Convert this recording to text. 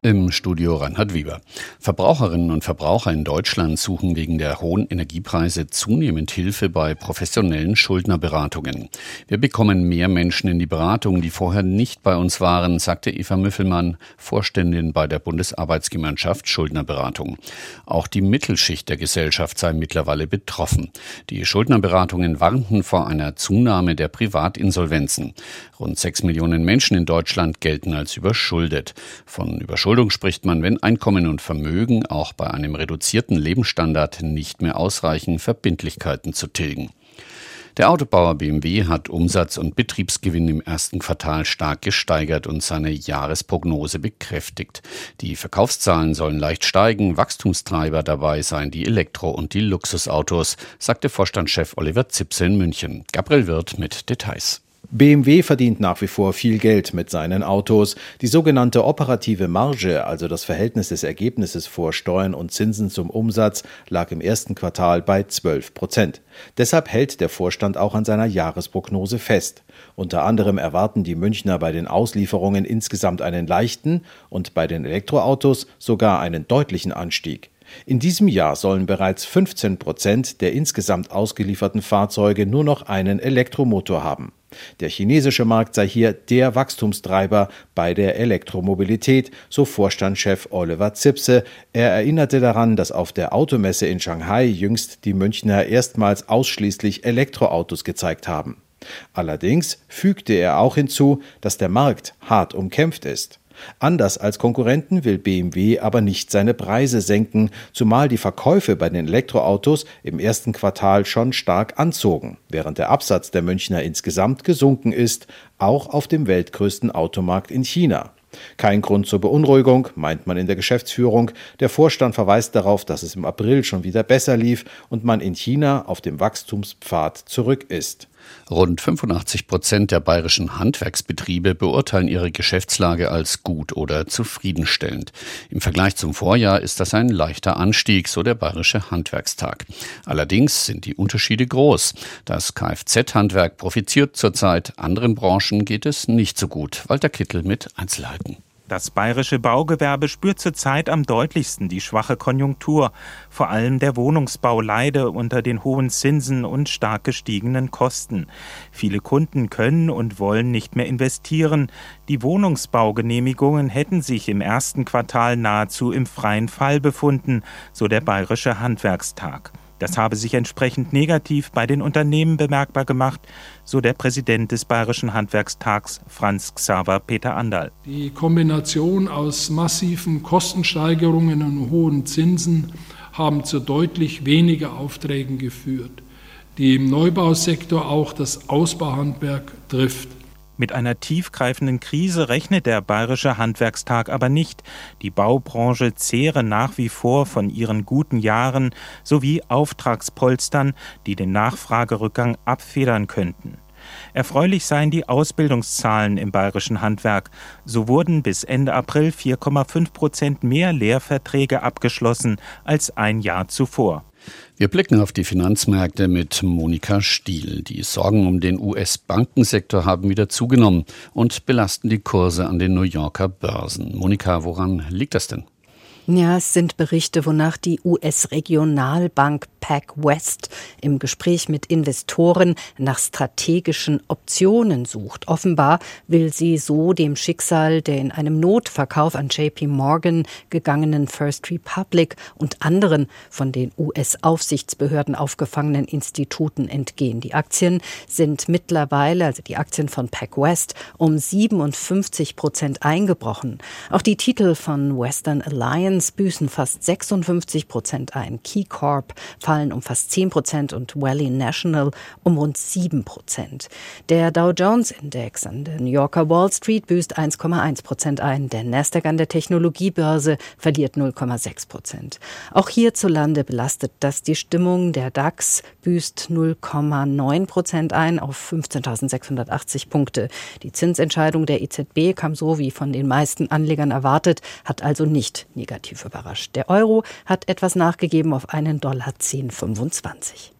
Im Studio Reinhard Weber. Verbraucherinnen und Verbraucher in Deutschland suchen wegen der hohen Energiepreise zunehmend Hilfe bei professionellen Schuldnerberatungen. Wir bekommen mehr Menschen in die Beratung, die vorher nicht bei uns waren, sagte Eva Müffelmann, Vorständin bei der Bundesarbeitsgemeinschaft Schuldnerberatung. Auch die Mittelschicht der Gesellschaft sei mittlerweile betroffen. Die Schuldnerberatungen warnten vor einer Zunahme der Privatinsolvenzen. Rund sechs Millionen Menschen in Deutschland gelten als überschuldet. Von Überschuldung Verschuldung spricht man, wenn Einkommen und Vermögen auch bei einem reduzierten Lebensstandard nicht mehr ausreichen, Verbindlichkeiten zu tilgen. Der Autobauer BMW hat Umsatz und Betriebsgewinn im ersten Quartal stark gesteigert und seine Jahresprognose bekräftigt. Die Verkaufszahlen sollen leicht steigen, Wachstumstreiber dabei seien die Elektro- und die Luxusautos, sagte Vorstandschef Oliver Zipse in München. Gabriel Wirth mit Details. BMW verdient nach wie vor viel Geld mit seinen Autos. Die sogenannte operative Marge, also das Verhältnis des Ergebnisses vor Steuern und Zinsen zum Umsatz, lag im ersten Quartal bei 12 Prozent. Deshalb hält der Vorstand auch an seiner Jahresprognose fest. Unter anderem erwarten die Münchner bei den Auslieferungen insgesamt einen leichten und bei den Elektroautos sogar einen deutlichen Anstieg. In diesem Jahr sollen bereits 15 Prozent der insgesamt ausgelieferten Fahrzeuge nur noch einen Elektromotor haben. Der chinesische Markt sei hier der Wachstumstreiber bei der Elektromobilität, so Vorstandschef Oliver Zipse. Er erinnerte daran, dass auf der Automesse in Shanghai jüngst die Münchner erstmals ausschließlich Elektroautos gezeigt haben. Allerdings fügte er auch hinzu, dass der Markt hart umkämpft ist. Anders als Konkurrenten will BMW aber nicht seine Preise senken, zumal die Verkäufe bei den Elektroautos im ersten Quartal schon stark anzogen, während der Absatz der Münchner insgesamt gesunken ist, auch auf dem weltgrößten Automarkt in China. Kein Grund zur Beunruhigung, meint man in der Geschäftsführung. Der Vorstand verweist darauf, dass es im April schon wieder besser lief und man in China auf dem Wachstumspfad zurück ist. Rund 85 Prozent der bayerischen Handwerksbetriebe beurteilen ihre Geschäftslage als gut oder zufriedenstellend. Im Vergleich zum Vorjahr ist das ein leichter Anstieg, so der Bayerische Handwerkstag. Allerdings sind die Unterschiede groß. Das Kfz-Handwerk profitiert zurzeit, anderen Branchen geht es nicht so gut. Walter Kittel mit Einzelheiten. Das bayerische Baugewerbe spürt zurzeit am deutlichsten die schwache Konjunktur. Vor allem der Wohnungsbau leide unter den hohen Zinsen und stark gestiegenen Kosten. Viele Kunden können und wollen nicht mehr investieren. Die Wohnungsbaugenehmigungen hätten sich im ersten Quartal nahezu im freien Fall befunden, so der bayerische Handwerkstag. Das habe sich entsprechend negativ bei den Unternehmen bemerkbar gemacht, so der Präsident des Bayerischen Handwerkstags Franz Xaver Peter Anderl. Die Kombination aus massiven Kostensteigerungen und hohen Zinsen haben zu deutlich weniger Aufträgen geführt, die im Neubausektor auch das Ausbauhandwerk trifft. Mit einer tiefgreifenden Krise rechnet der Bayerische Handwerkstag aber nicht. Die Baubranche zehre nach wie vor von ihren guten Jahren sowie Auftragspolstern, die den Nachfragerückgang abfedern könnten. Erfreulich seien die Ausbildungszahlen im bayerischen Handwerk. So wurden bis Ende April 4,5 Prozent mehr Lehrverträge abgeschlossen als ein Jahr zuvor. Wir blicken auf die Finanzmärkte mit Monika Stiel. Die Sorgen um den US-Bankensektor haben wieder zugenommen und belasten die Kurse an den New Yorker Börsen. Monika, woran liegt das denn? Ja, es sind Berichte, wonach die US-Regionalbank PacWest im Gespräch mit Investoren nach strategischen Optionen sucht. Offenbar will sie so dem Schicksal der in einem Notverkauf an JP Morgan gegangenen First Republic und anderen von den US-Aufsichtsbehörden aufgefangenen Instituten entgehen. Die Aktien sind mittlerweile, also die Aktien von PacWest, um 57 Prozent eingebrochen. Auch die Titel von Western Alliance büßen fast 56 Prozent ein. KeyCorp fallen um fast 10 Prozent und Valley National um rund 7 Prozent. Der Dow Jones Index an der New Yorker Wall Street büßt 1,1 Prozent ein. Der Nasdaq an der Technologiebörse verliert 0,6 Prozent. Auch hierzulande belastet das die Stimmung. Der DAX büßt 0,9 Prozent ein auf 15.680 Punkte. Die Zinsentscheidung der EZB kam so wie von den meisten Anlegern erwartet, hat also nicht negativ überrascht. Der Euro hat etwas nachgegeben auf einen Dollar 10,25.